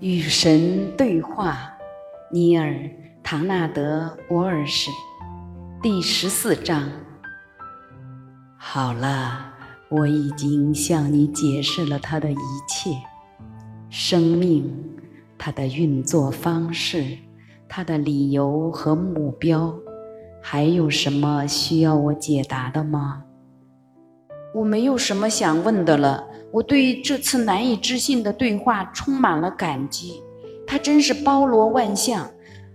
与神对话，尼尔·唐纳德·沃尔什，第十四章。好了，我已经向你解释了它的一切：生命，它的运作方式，它的理由和目标。还有什么需要我解答的吗？我没有什么想问的了。我对这次难以置信的对话充满了感激，它真是包罗万象。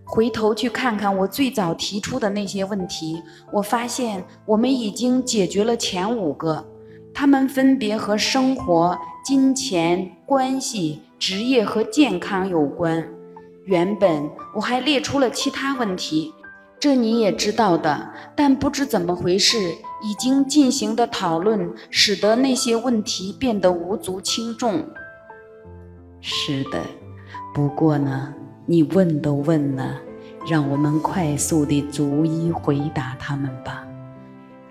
回头去看看我最早提出的那些问题，我发现我们已经解决了前五个，它们分别和生活、金钱、关系、职业和健康有关。原本我还列出了其他问题。这你也知道的，但不知怎么回事，已经进行的讨论使得那些问题变得无足轻重。是的，不过呢，你问都问了，让我们快速地逐一回答他们吧。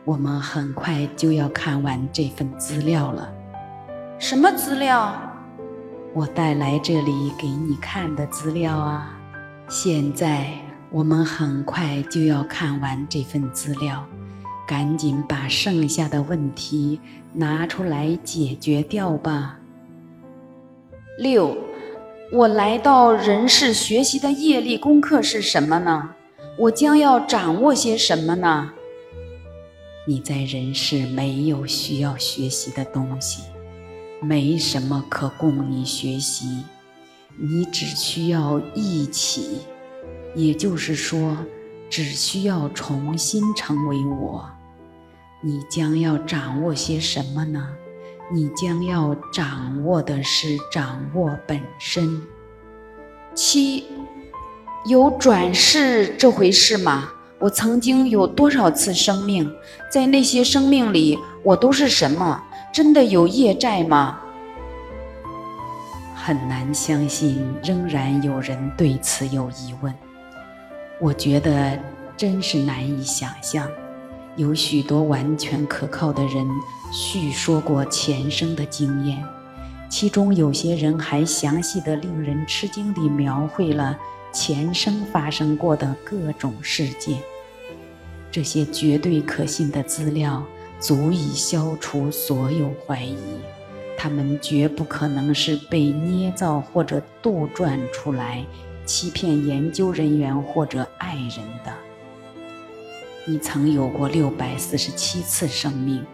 我们很快就要看完这份资料了。什么资料？我带来这里给你看的资料啊。现在。我们很快就要看完这份资料，赶紧把剩下的问题拿出来解决掉吧。六，我来到人世学习的业力功课是什么呢？我将要掌握些什么呢？你在人世没有需要学习的东西，没什么可供你学习，你只需要一起。也就是说，只需要重新成为我。你将要掌握些什么呢？你将要掌握的是掌握本身。七，有转世这回事吗？我曾经有多少次生命？在那些生命里，我都是什么？真的有业债吗？很难相信，仍然有人对此有疑问。我觉得真是难以想象，有许多完全可靠的人叙说过前生的经验，其中有些人还详细的、令人吃惊地描绘了前生发生过的各种事件。这些绝对可信的资料足以消除所有怀疑，他们绝不可能是被捏造或者杜撰出来。欺骗研究人员或者爱人的，你曾有过六百四十七次生命，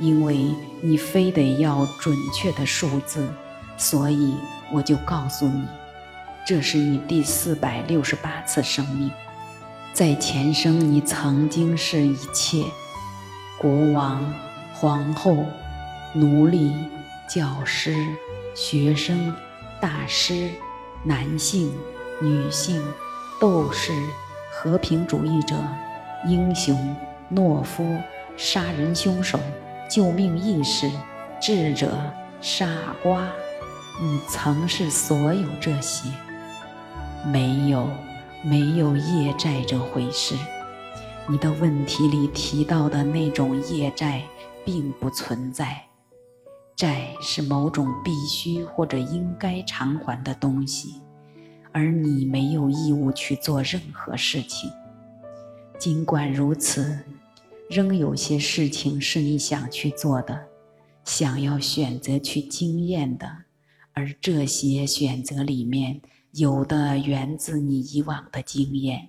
因为你非得要准确的数字，所以我就告诉你，这是你第四百六十八次生命。在前生，你曾经是一切：国王、皇后、奴隶、教师、学生、大师、男性。女性、斗士、和平主义者、英雄、懦夫、杀人凶手、救命义士、智者、傻瓜，你曾是所有这些？没有，没有业债这回事。你的问题里提到的那种业债并不存在。债是某种必须或者应该偿还的东西。而你没有义务去做任何事情。尽管如此，仍有些事情是你想去做的，想要选择去经验的。而这些选择里面，有的源自你以往的经验。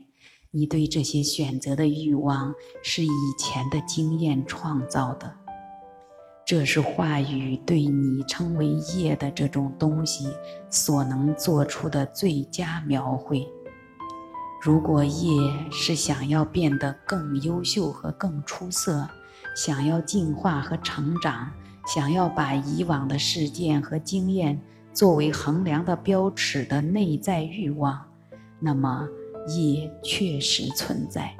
你对这些选择的欲望是以前的经验创造的。这是话语对你称为业的这种东西所能做出的最佳描绘。如果业是想要变得更优秀和更出色，想要进化和成长，想要把以往的事件和经验作为衡量的标尺的内在欲望，那么业确实存在，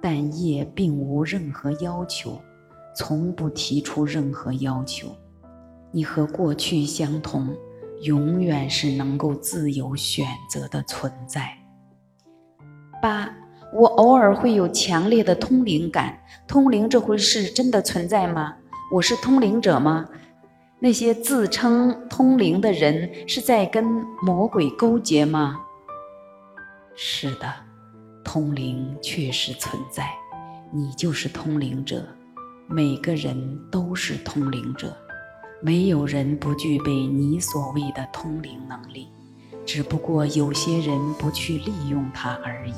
但业并无任何要求。从不提出任何要求，你和过去相同，永远是能够自由选择的存在。八，我偶尔会有强烈的通灵感，通灵这回事真的存在吗？我是通灵者吗？那些自称通灵的人是在跟魔鬼勾结吗？是的，通灵确实存在，你就是通灵者，每个人都是通灵者，没有人不具备你所谓的通灵能力，只不过有些人不去利用它而已。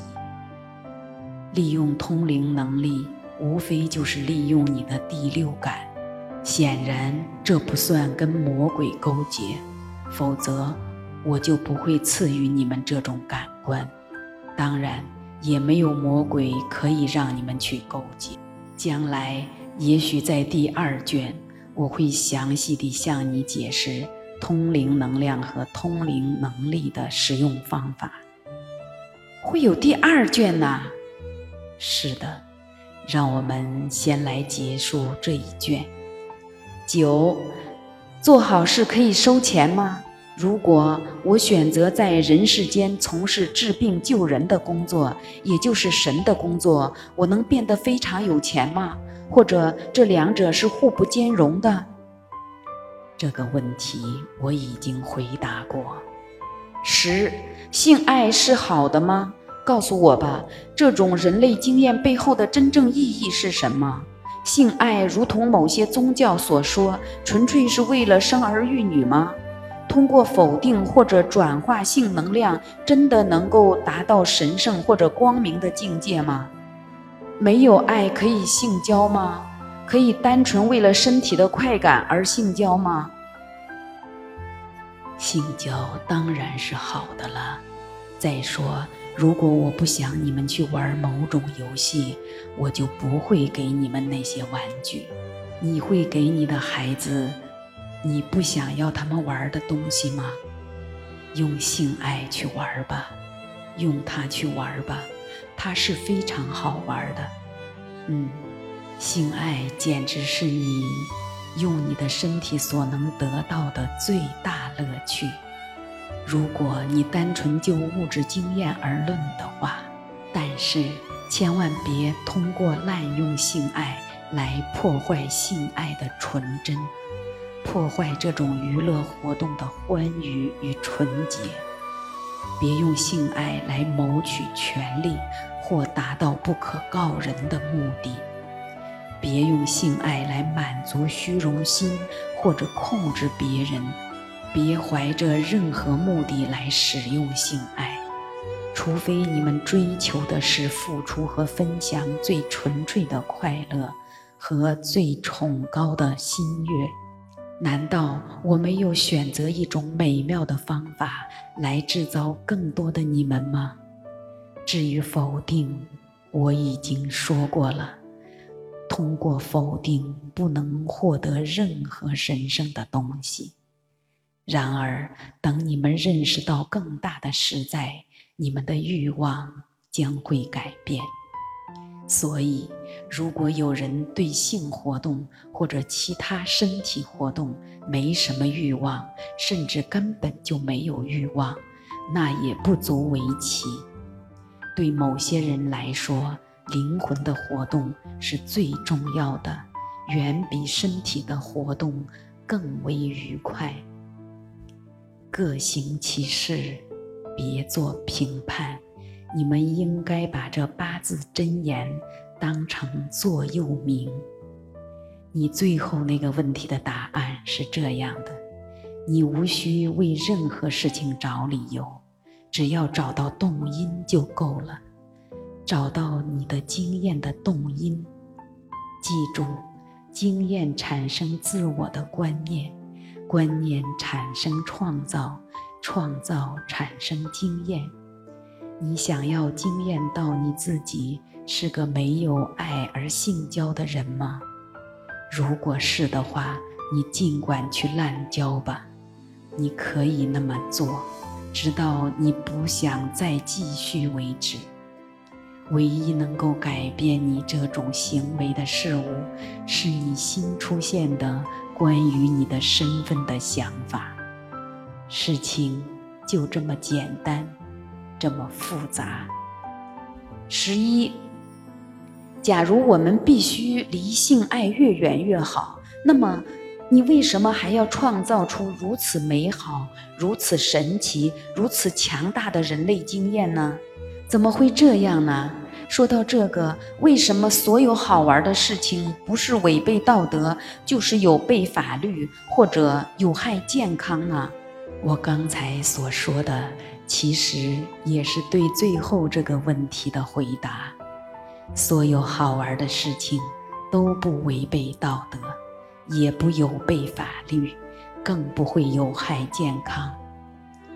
利用通灵能力。无非就是利用你的第六感，显然这不算跟魔鬼勾结，否则我就不会赐予你们这种感官。当然，也没有魔鬼可以让你们去勾结。将来也许在第二卷，我会详细地向你解释通灵能量和通灵能力的使用方法。会有第二卷呐？是的。让我们先来结束这一卷。九，做好事可以收钱吗？如果我选择在人世间从事治病救人的工作，也就是神的工作，我能变得非常有钱吗？或者这两者是互不兼容的？这个问题我已经回答过。十，性爱是好的吗？告诉我吧，这种人类经验背后的真正意义是什么？性爱如同某些宗教所说，纯粹是为了生儿育女吗？通过否定或者转化性能量，真的能够达到神圣或者光明的境界吗？没有爱可以性交吗？可以单纯为了身体的快感而性交吗？性交当然是好的了。再说。如果我不想你们去玩某种游戏，我就不会给你们那些玩具。你会给你的孩子你不想要他们玩的东西吗？用性爱去玩吧，用它去玩吧，它是非常好玩的。嗯，性爱简直是你用你的身体所能得到的最大乐趣。如果你单纯就物质经验而论的话，但是千万别通过滥用性爱来破坏性爱的纯真，破坏这种娱乐活动的欢愉与纯洁。别用性爱来谋取权利或达到不可告人的目的。别用性爱来满足虚荣心或者控制别人。别怀着任何目的来使用性爱，除非你们追求的是付出和分享最纯粹的快乐和最崇高的心悦。难道我没有选择一种美妙的方法来制造更多的你们吗？至于否定，我已经说过了。通过否定，不能获得任何神圣的东西。然而，等你们认识到更大的实在，你们的欲望将会改变。所以，如果有人对性活动或者其他身体活动没什么欲望，甚至根本就没有欲望，那也不足为奇。对某些人来说，灵魂的活动是最重要的，远比身体的活动更为愉快。各行其事，别做评判。你们应该把这八字真言当成座右铭。你最后那个问题的答案是这样的：你无需为任何事情找理由，只要找到动因就够了。找到你的经验的动因，记住，经验产生自我的观念。观念产生创造，创造产生经验。你想要经验到你自己是个没有爱而性交的人吗？如果是的话，你尽管去滥交吧。你可以那么做，直到你不想再继续为止。唯一能够改变你这种行为的事物，是你新出现的。关于你的身份的想法，事情就这么简单，这么复杂。十一，假如我们必须离性爱越远越好，那么你为什么还要创造出如此美好、如此神奇、如此强大的人类经验呢？怎么会这样呢？说到这个，为什么所有好玩的事情不是违背道德，就是有悖法律或者有害健康呢？我刚才所说的，其实也是对最后这个问题的回答。所有好玩的事情都不违背道德。也不有悖法律，更不会有害健康。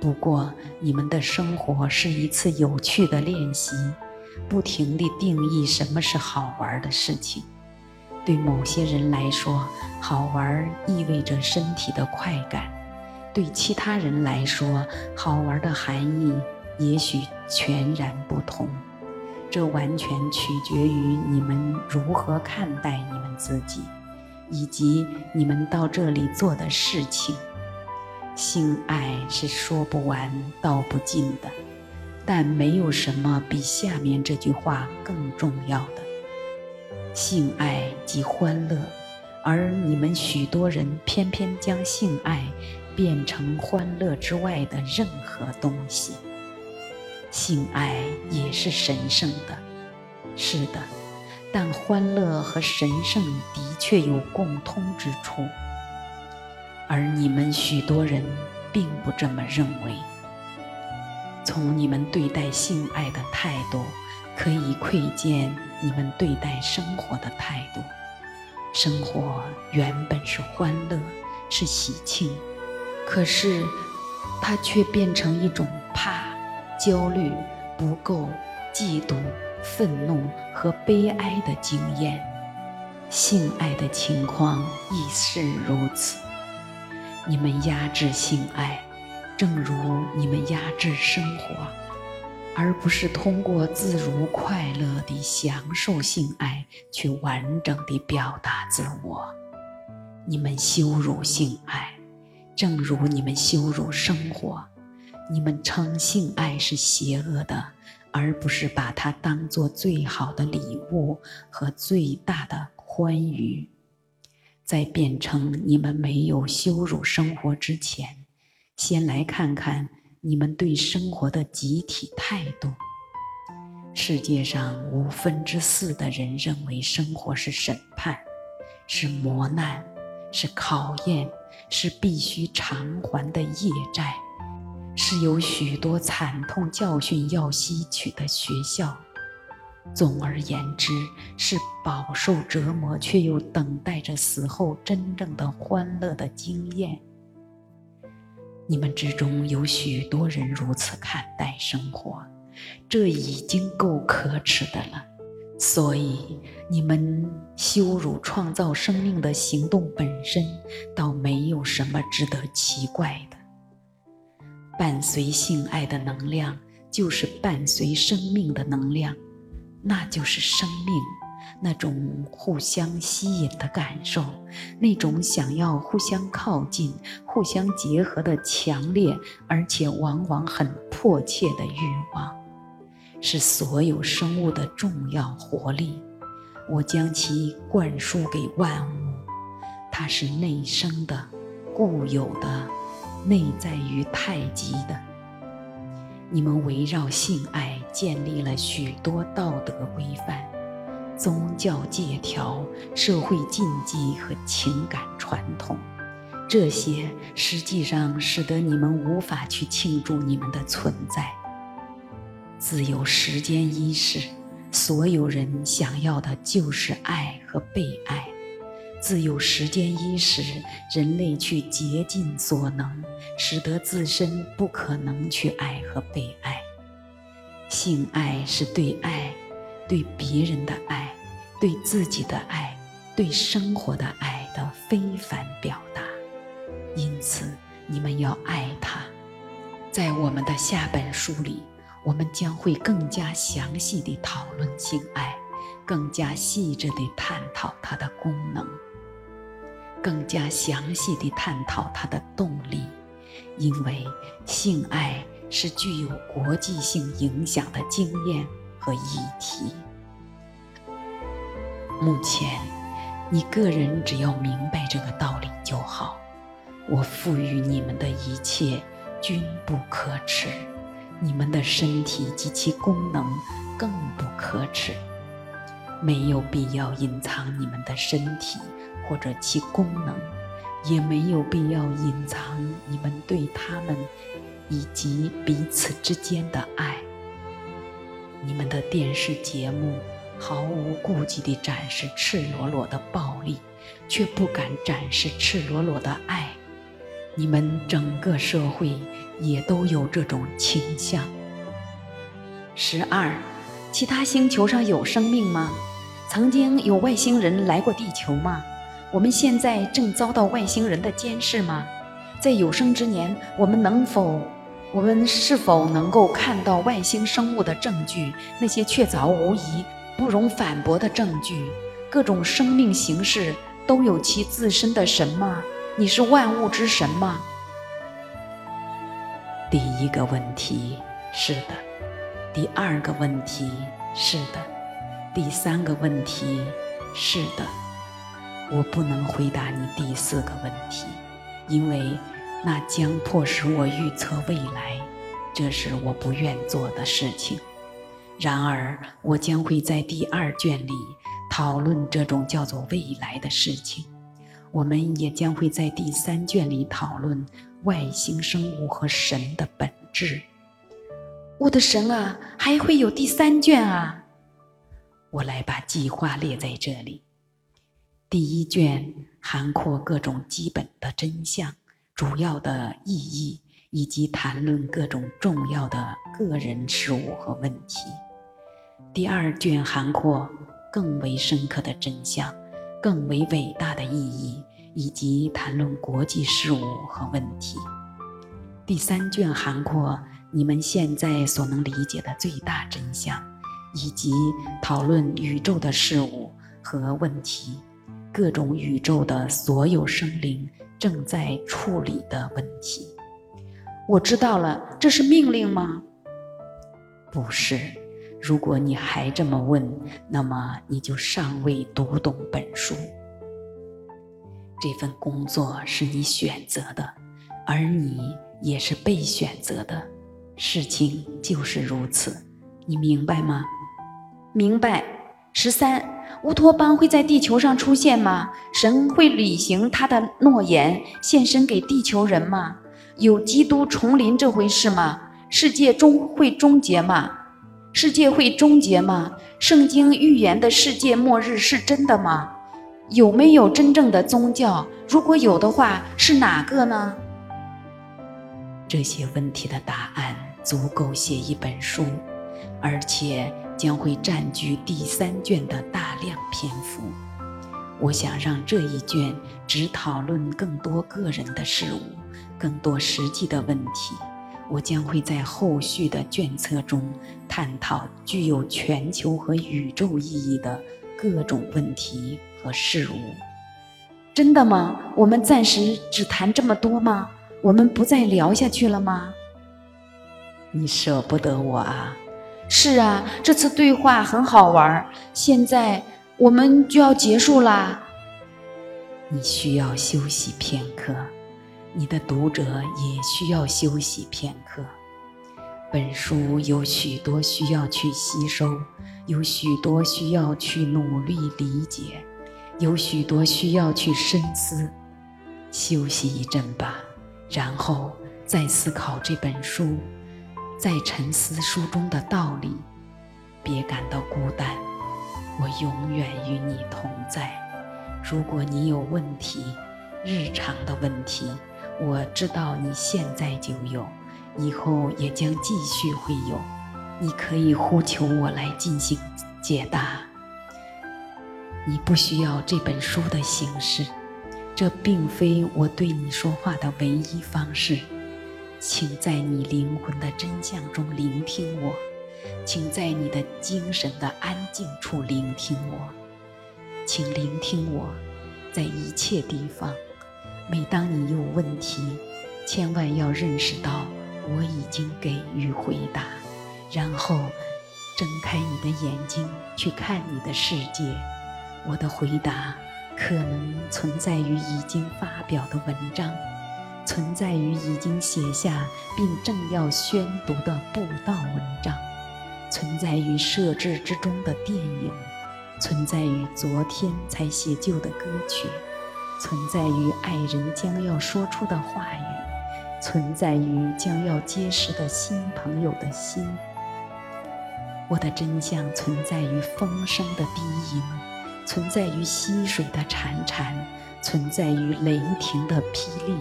不过，你们的生活是一次有趣的练习，不停地定义什么是好玩的事情。对某些人来说，好玩意味着身体的快感；对其他人来说，好玩的含义也许全然不同。这完全取决于你们如何看待你们自己。以及你们到这里做的事情，性爱是说不完道不尽的，但没有什么比下面这句话更重要的。性爱即欢乐，而你们许多人偏偏将性爱变成欢乐之外的任何东西。性爱也是神圣的，是的。但欢乐和神圣的确有共通之处，而你们许多人并不这么认为。从你们对待性爱的态度，可以窥见你们对待生活的态度。生活原本是欢乐，是喜庆，可是它却变成一种怕、焦虑、不够、嫉妒。愤怒和悲哀的经验，性爱的情况亦是如此。你们压制性爱，正如你们压制生活，而不是通过自如快乐地享受性爱去完整地表达自我。你们羞辱性爱，正如你们羞辱生活。你们称性爱是邪恶的。而不是把它当做最好的礼物和最大的欢愉。在变成你们没有羞辱生活之前，先来看看你们对生活的集体态度。世界上五分之四的人认为生活是审判，是磨难，是考验，是必须偿还的业债。是有许多惨痛教训要吸取的学校。总而言之，是饱受折磨却又等待着死后真正的欢乐的经验。你们之中有许多人如此看待生活，这已经够可耻的了。所以，你们羞辱创造生命的行动本身，倒没有什么值得奇怪的。伴随性爱的能量，就是伴随生命的能量，那就是生命，那种互相吸引的感受，那种想要互相靠近、互相结合的强烈而且往往很迫切的欲望，是所有生物的重要活力。我将其灌输给万物，它是内生的、固有的。内在于太极的，你们围绕性爱建立了许多道德规范、宗教戒条、社会禁忌和情感传统，这些实际上使得你们无法去庆祝你们的存在。自由时间伊始，所有人想要的就是爱和被爱。自有时间伊始，人类去竭尽所能，使得自身不可能去爱和被爱。性爱是对爱、对别人的爱、对自己的爱、对生活的爱的非凡表达。因此，你们要爱它。在我们的下本书里，我们将会更加详细地讨论性爱，更加细致地探讨它的功能。更加详细地探讨它的动力，因为性爱是具有国际性影响的经验和议题。目前，你个人只要明白这个道理就好。我赋予你们的一切均不可耻，你们的身体及其功能更不可耻。没有必要隐藏你们的身体或者其功能，也没有必要隐藏你们对他们以及彼此之间的爱。你们的电视节目毫无顾忌地展示赤裸裸的暴力，却不敢展示赤裸裸的爱。你们整个社会也都有这种倾向。十二，其他星球上有生命吗？曾经有外星人来过地球吗？我们现在正遭到外星人的监视吗？在有生之年，我们能否，我们是否能够看到外星生物的证据？那些确凿无疑、不容反驳的证据？各种生命形式都有其自身的神吗？你是万物之神吗？第一个问题是的，第二个问题是的。第三个问题，是的，我不能回答你第四个问题，因为那将迫使我预测未来，这是我不愿做的事情。然而，我将会在第二卷里讨论这种叫做未来的事情。我们也将会在第三卷里讨论外星生物和神的本质。我的神啊，还会有第三卷啊！我来把计划列在这里。第一卷涵括各种基本的真相、主要的意义，以及谈论各种重要的个人事物和问题。第二卷涵括更为深刻的真相、更为伟大的意义，以及谈论国际事务和问题。第三卷涵括你们现在所能理解的最大真相。以及讨论宇宙的事物和问题，各种宇宙的所有生灵正在处理的问题。我知道了，这是命令吗？不是。如果你还这么问，那么你就尚未读懂本书。这份工作是你选择的，而你也是被选择的。事情就是如此，你明白吗？明白。十三，乌托邦会在地球上出现吗？神会履行他的诺言，献身给地球人吗？有基督重临这回事吗？世界终会终结吗？世界会终结吗？圣经预言的世界末日是真的吗？有没有真正的宗教？如果有的话，是哪个呢？这些问题的答案足够写一本书，而且。将会占据第三卷的大量篇幅。我想让这一卷只讨论更多个人的事物，更多实际的问题。我将会在后续的卷册中探讨具有全球和宇宙意义的各种问题和事物。真的吗？我们暂时只谈这么多吗？我们不再聊下去了吗？你舍不得我啊？是啊，这次对话很好玩。现在我们就要结束啦。你需要休息片刻，你的读者也需要休息片刻。本书有许多需要去吸收，有许多需要去努力理解，有许多需要去深思。休息一阵吧，然后再思考这本书。在沉思书中的道理，别感到孤单，我永远与你同在。如果你有问题，日常的问题，我知道你现在就有，以后也将继续会有。你可以呼求我来进行解答。你不需要这本书的形式，这并非我对你说话的唯一方式。请在你灵魂的真相中聆听我，请在你的精神的安静处聆听我，请聆听我，在一切地方。每当你有问题，千万要认识到我已经给予回答，然后睁开你的眼睛去看你的世界。我的回答可能存在于已经发表的文章，存在于已经写下并正要宣读的布道文章，存在于设置之中的电影，存在于昨天才写就的歌曲，存在于爱人将要说出的话语，存在于将要结识的新朋友的心。我的真相存在于风声的低吟，存在于溪水的潺潺，存在于雷霆的霹雳，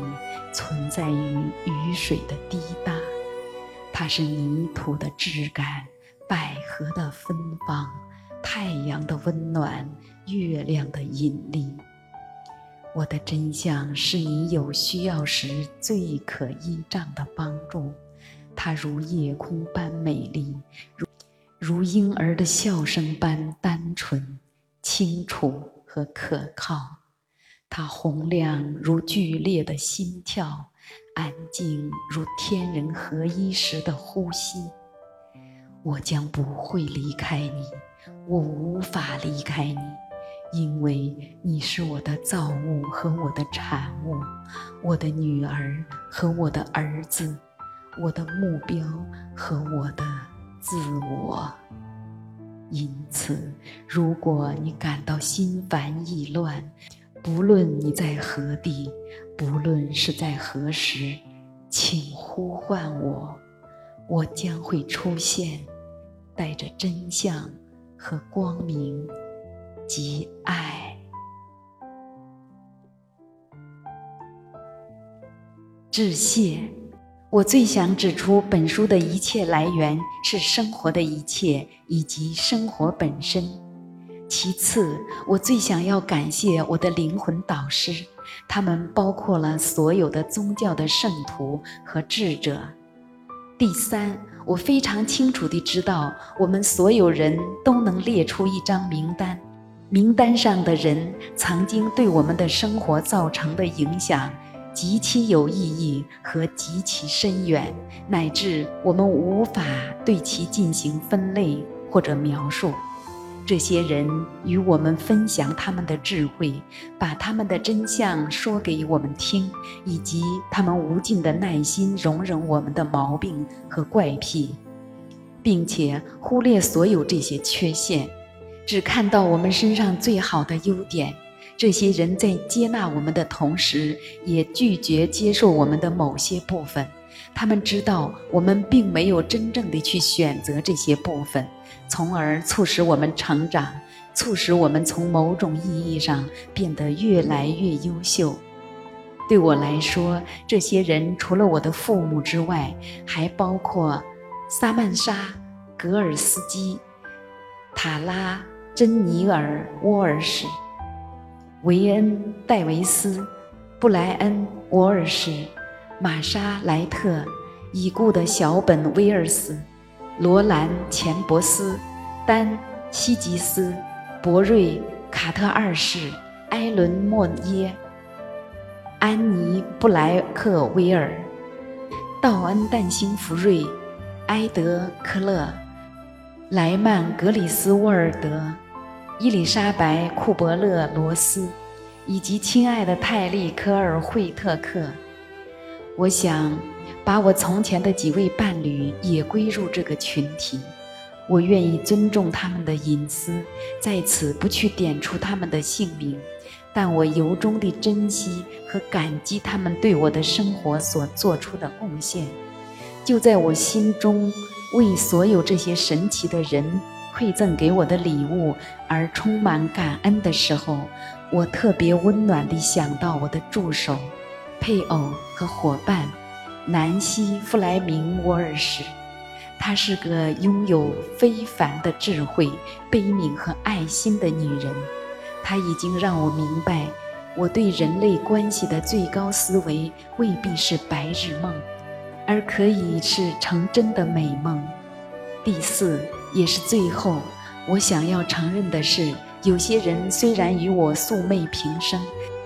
存在于雨水的滴答。它是泥土的质感，百合的芬芳，太阳的温暖，月亮的引力。我的真相是你有需要时最可依仗的帮助，它如夜空般美丽，如。如婴儿的笑声般单纯、清楚和可靠，它洪亮如剧烈的心跳，安静如天人合一时的呼吸。我将不会离开你，我无法离开你，因为你是我的造物和我的产物，我的女儿和我的儿子，我的目标和我的。自我。因此，如果你感到心烦意乱，不论你在何地，不论是在何时，请呼唤我，我将会出现，带着真相和光明及爱。致谢。我最想指出，本书的一切来源是生活的一切以及生活本身。其次，我最想要感谢我的灵魂导师，他们包括了所有的宗教的圣徒和智者。第三，我非常清楚地知道，我们所有人都能列出一张名单，名单上的人曾经对我们的生活造成的影响。极其有意义和极其深远，乃至我们无法对其进行分类或者描述。这些人与我们分享他们的智慧，把他们的真相说给我们听，以及他们无尽的耐心容忍我们的毛病和怪癖，并且忽略所有这些缺陷，只看到我们身上最好的优点。这些人在接纳我们的同时，也拒绝接受我们的某些部分。他们知道我们并没有真正的去选择这些部分，从而促使我们成长，促使我们从某种意义上变得越来越优秀。对我来说，这些人除了我的父母之外，还包括萨曼莎、格尔斯基、塔拉、珍尼尔、沃尔什。维恩·戴维斯、布莱恩·沃尔什、玛莎·莱特、已故的小本·威尔斯、罗兰·钱伯斯、丹·希吉斯、博瑞·卡特二世、埃伦·莫耶、安妮·布莱克威尔、道恩·旦辛福瑞、埃德·科勒、莱曼·格里斯沃尔德。伊丽莎白·库伯勒罗斯，以及亲爱的泰利科尔惠特克，我想把我从前的几位伴侣也归入这个群体。我愿意尊重他们的隐私，在此不去点出他们的姓名，但我由衷地珍惜和感激他们对我的生活所做出的贡献。就在我心中为所有这些神奇的人。馈赠给我的礼物而充满感恩的时候，我特别温暖地想到我的助手、配偶和伙伴南希·弗莱明·沃尔什。她是个拥有非凡的智慧、悲悯和爱心的女人。她已经让我明白，我对人类关系的最高思维未必是白日梦，而可以是成真的美梦。第四。也是最后，我想要承认的是，有些人虽然与我素昧平生，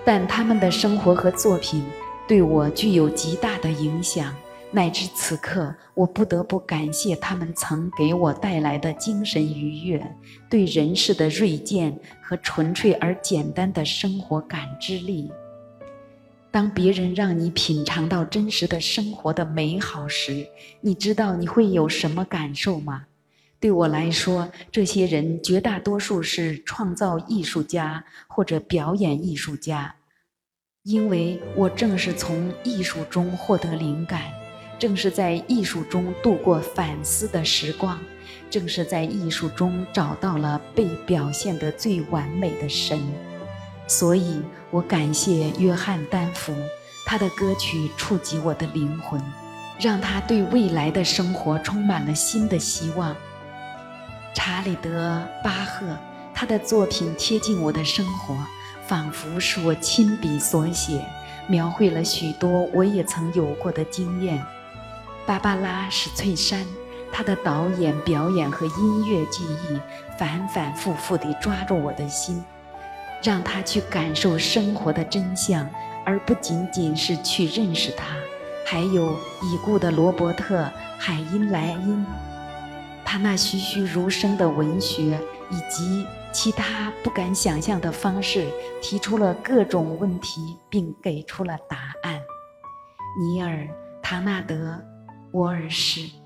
但他们的生活和作品对我具有极大的影响。乃至此刻，我不得不感谢他们曾给我带来的精神愉悦、对人世的锐见和纯粹而简单的生活感知力。当别人让你品尝到真实的生活的美好时，你知道你会有什么感受吗？对我来说，这些人绝大多数是创造艺术家或者表演艺术家，因为我正是从艺术中获得灵感。正是在艺术中度过反思的时光，正是在艺术中找到了被表现得最完美的神。所以我感谢约翰丹福，他的歌曲触及我的灵魂，让他对未来的生活充满了新的希望。查理德巴赫，他的作品贴近我的生活，仿佛是我亲笔所写，描绘了许多我也曾有过的经验。芭芭拉史翠珊，她的导演、表演和音乐技艺反反复复地抓住我的心，让他去感受生活的真相，而不仅仅是去认识它。还有已故的罗伯特·海因莱因，他那栩栩如生的文学以及其他不敢想象的方式，提出了各种问题，并给出了答案。尼尔·唐纳德。沃尔什。